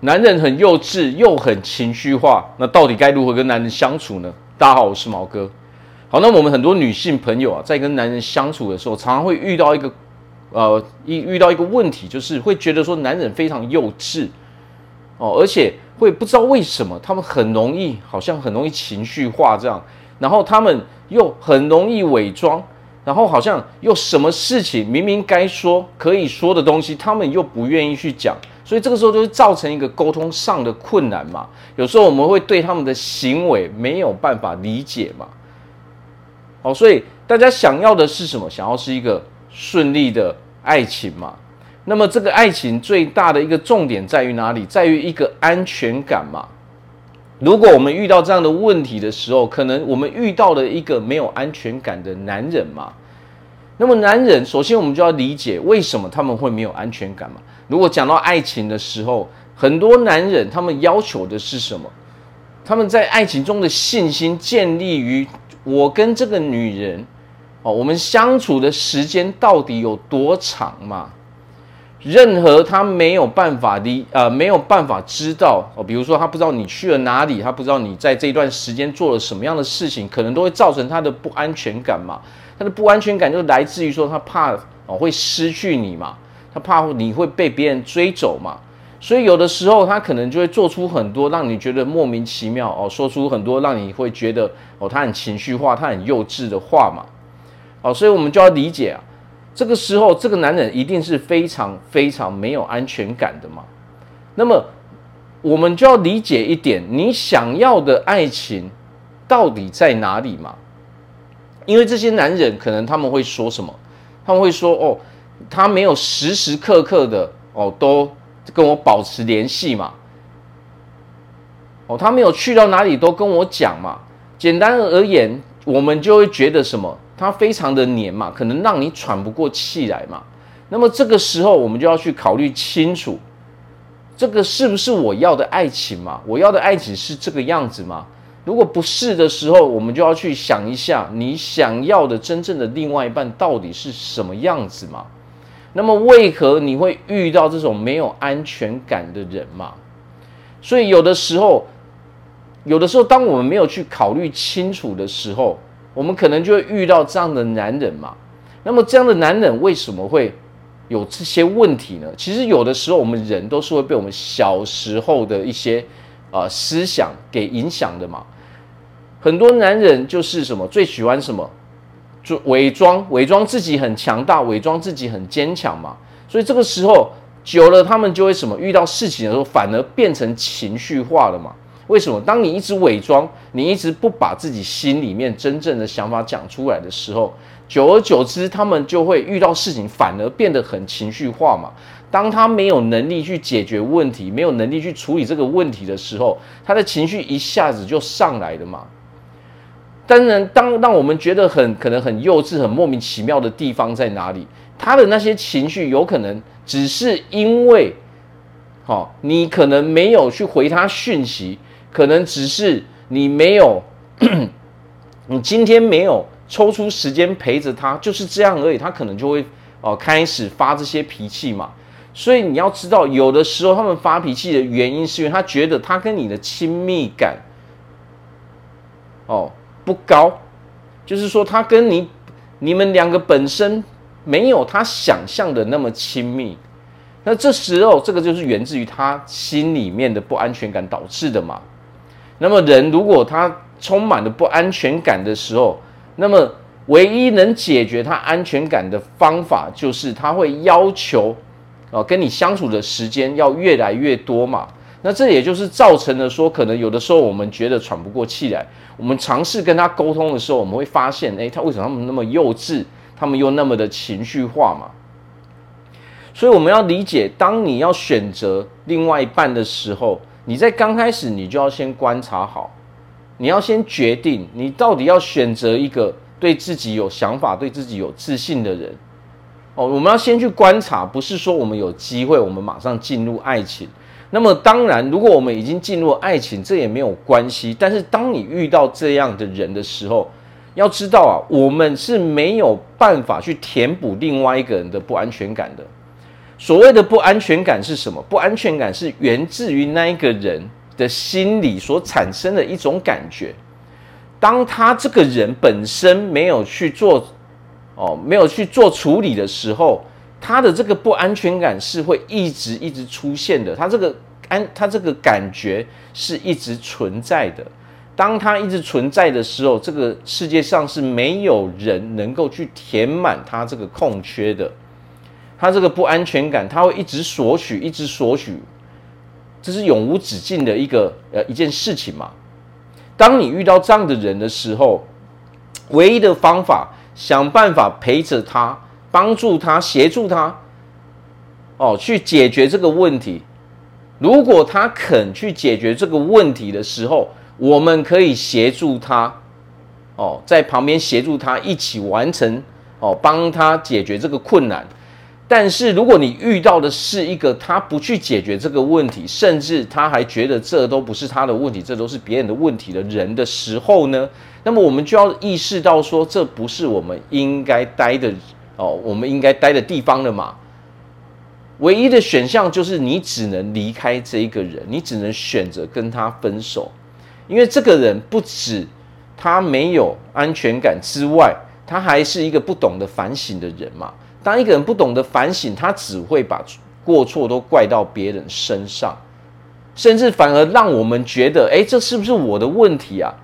男人很幼稚又很情绪化，那到底该如何跟男人相处呢？大家好，我是毛哥。好，那我们很多女性朋友啊，在跟男人相处的时候，常常会遇到一个，呃，一遇到一个问题，就是会觉得说男人非常幼稚哦，而且会不知道为什么他们很容易，好像很容易情绪化这样，然后他们又很容易伪装。然后好像又什么事情明明该说可以说的东西，他们又不愿意去讲，所以这个时候就会造成一个沟通上的困难嘛。有时候我们会对他们的行为没有办法理解嘛。好，所以大家想要的是什么？想要是一个顺利的爱情嘛。那么这个爱情最大的一个重点在于哪里？在于一个安全感嘛。如果我们遇到这样的问题的时候，可能我们遇到了一个没有安全感的男人嘛。那么男人，首先我们就要理解为什么他们会没有安全感嘛。如果讲到爱情的时候，很多男人他们要求的是什么？他们在爱情中的信心建立于我跟这个女人哦，我们相处的时间到底有多长嘛？任何他没有办法的呃没有办法知道哦，比如说他不知道你去了哪里，他不知道你在这一段时间做了什么样的事情，可能都会造成他的不安全感嘛。他的不安全感就来自于说他怕哦会失去你嘛，他怕你会被别人追走嘛。所以有的时候他可能就会做出很多让你觉得莫名其妙哦，说出很多让你会觉得哦他很情绪化、他很幼稚的话嘛。哦，所以我们就要理解啊。这个时候，这个男人一定是非常非常没有安全感的嘛。那么，我们就要理解一点，你想要的爱情到底在哪里嘛？因为这些男人可能他们会说什么？他们会说：“哦，他没有时时刻刻的哦都跟我保持联系嘛。哦，他没有去到哪里都跟我讲嘛。简单而言，我们就会觉得什么？”他非常的黏嘛，可能让你喘不过气来嘛。那么这个时候，我们就要去考虑清楚，这个是不是我要的爱情嘛？我要的爱情是这个样子吗？如果不是的时候，我们就要去想一下，你想要的真正的另外一半到底是什么样子嘛？那么为何你会遇到这种没有安全感的人嘛？所以有的时候，有的时候，当我们没有去考虑清楚的时候，我们可能就会遇到这样的男人嘛，那么这样的男人为什么会有这些问题呢？其实有的时候我们人都是会被我们小时候的一些啊、呃、思想给影响的嘛。很多男人就是什么最喜欢什么，就伪装伪装自己很强大，伪装自己很坚强嘛。所以这个时候久了，他们就会什么遇到事情的时候反而变成情绪化了嘛。为什么？当你一直伪装，你一直不把自己心里面真正的想法讲出来的时候，久而久之，他们就会遇到事情反而变得很情绪化嘛。当他没有能力去解决问题，没有能力去处理这个问题的时候，他的情绪一下子就上来了嘛。当然，当让我们觉得很可能很幼稚、很莫名其妙的地方在哪里？他的那些情绪有可能只是因为，好，你可能没有去回他讯息。可能只是你没有，你今天没有抽出时间陪着他，就是这样而已。他可能就会哦开始发这些脾气嘛。所以你要知道，有的时候他们发脾气的原因，是因为他觉得他跟你的亲密感哦不高，就是说他跟你你们两个本身没有他想象的那么亲密。那这时候这个就是源自于他心里面的不安全感导致的嘛。那么人如果他充满了不安全感的时候，那么唯一能解决他安全感的方法，就是他会要求，啊，跟你相处的时间要越来越多嘛。那这也就是造成了说，可能有的时候我们觉得喘不过气来，我们尝试跟他沟通的时候，我们会发现，哎，他为什么他们那么幼稚，他们又那么的情绪化嘛？所以我们要理解，当你要选择另外一半的时候。你在刚开始，你就要先观察好，你要先决定你到底要选择一个对自己有想法、对自己有自信的人。哦，我们要先去观察，不是说我们有机会，我们马上进入爱情。那么当然，如果我们已经进入爱情，这也没有关系。但是当你遇到这样的人的时候，要知道啊，我们是没有办法去填补另外一个人的不安全感的。所谓的不安全感是什么？不安全感是源自于那一个人的心理所产生的一种感觉。当他这个人本身没有去做，哦，没有去做处理的时候，他的这个不安全感是会一直一直出现的。他这个安，他这个感觉是一直存在的。当他一直存在的时候，这个世界上是没有人能够去填满他这个空缺的。他这个不安全感，他会一直索取，一直索取，这是永无止境的一个呃一件事情嘛。当你遇到这样的人的时候，唯一的方法，想办法陪着他，帮助他，协助他，哦，去解决这个问题。如果他肯去解决这个问题的时候，我们可以协助他，哦，在旁边协助他一起完成，哦，帮他解决这个困难。但是，如果你遇到的是一个他不去解决这个问题，甚至他还觉得这都不是他的问题，这都是别人的问题的人的时候呢，那么我们就要意识到说，这不是我们应该待的哦，我们应该待的地方了嘛。唯一的选项就是你只能离开这一个人，你只能选择跟他分手，因为这个人不止他没有安全感之外，他还是一个不懂得反省的人嘛。当一个人不懂得反省，他只会把过错都怪到别人身上，甚至反而让我们觉得，哎，这是不是我的问题啊？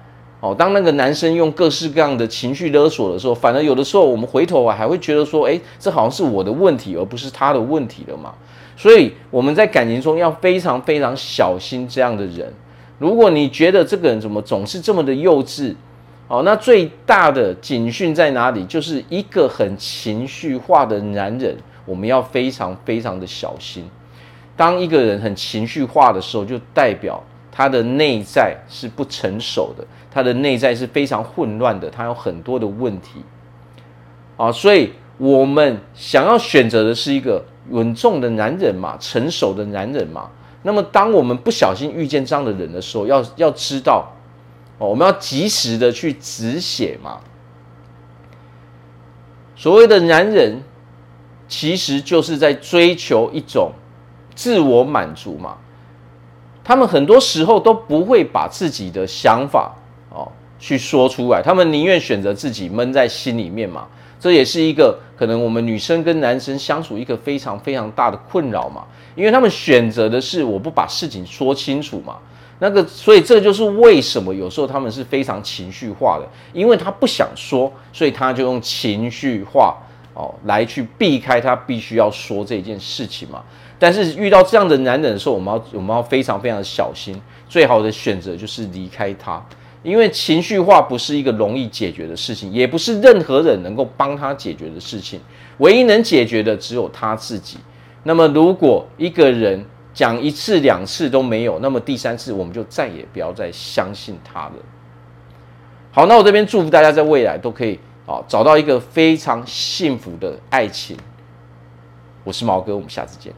哦，当那个男生用各式各样的情绪勒索的时候，反而有的时候我们回头啊，还会觉得说，哎，这好像是我的问题，而不是他的问题了嘛。所以我们在感情中要非常非常小心这样的人。如果你觉得这个人怎么总是这么的幼稚，哦，那最大的警讯在哪里？就是一个很情绪化的男人，我们要非常非常的小心。当一个人很情绪化的时候，就代表他的内在是不成熟的，他的内在是非常混乱的，他有很多的问题。啊，所以我们想要选择的是一个稳重的男人嘛，成熟的男人嘛。那么，当我们不小心遇见这样的人的时候，要要知道哦。我们要及时的去止血嘛。所谓的男人，其实就是在追求一种自我满足嘛。他们很多时候都不会把自己的想法哦去说出来，他们宁愿选择自己闷在心里面嘛。这也是一个可能我们女生跟男生相处一个非常非常大的困扰嘛，因为他们选择的是我不把事情说清楚嘛。那个，所以这就是为什么有时候他们是非常情绪化的，因为他不想说，所以他就用情绪化哦来去避开他必须要说这件事情嘛。但是遇到这样的男人的时候，我们要我们要非常非常小心，最好的选择就是离开他，因为情绪化不是一个容易解决的事情，也不是任何人能够帮他解决的事情，唯一能解决的只有他自己。那么如果一个人，讲一次两次都没有，那么第三次我们就再也不要再相信他了。好，那我这边祝福大家在未来都可以啊找到一个非常幸福的爱情。我是毛哥，我们下次见。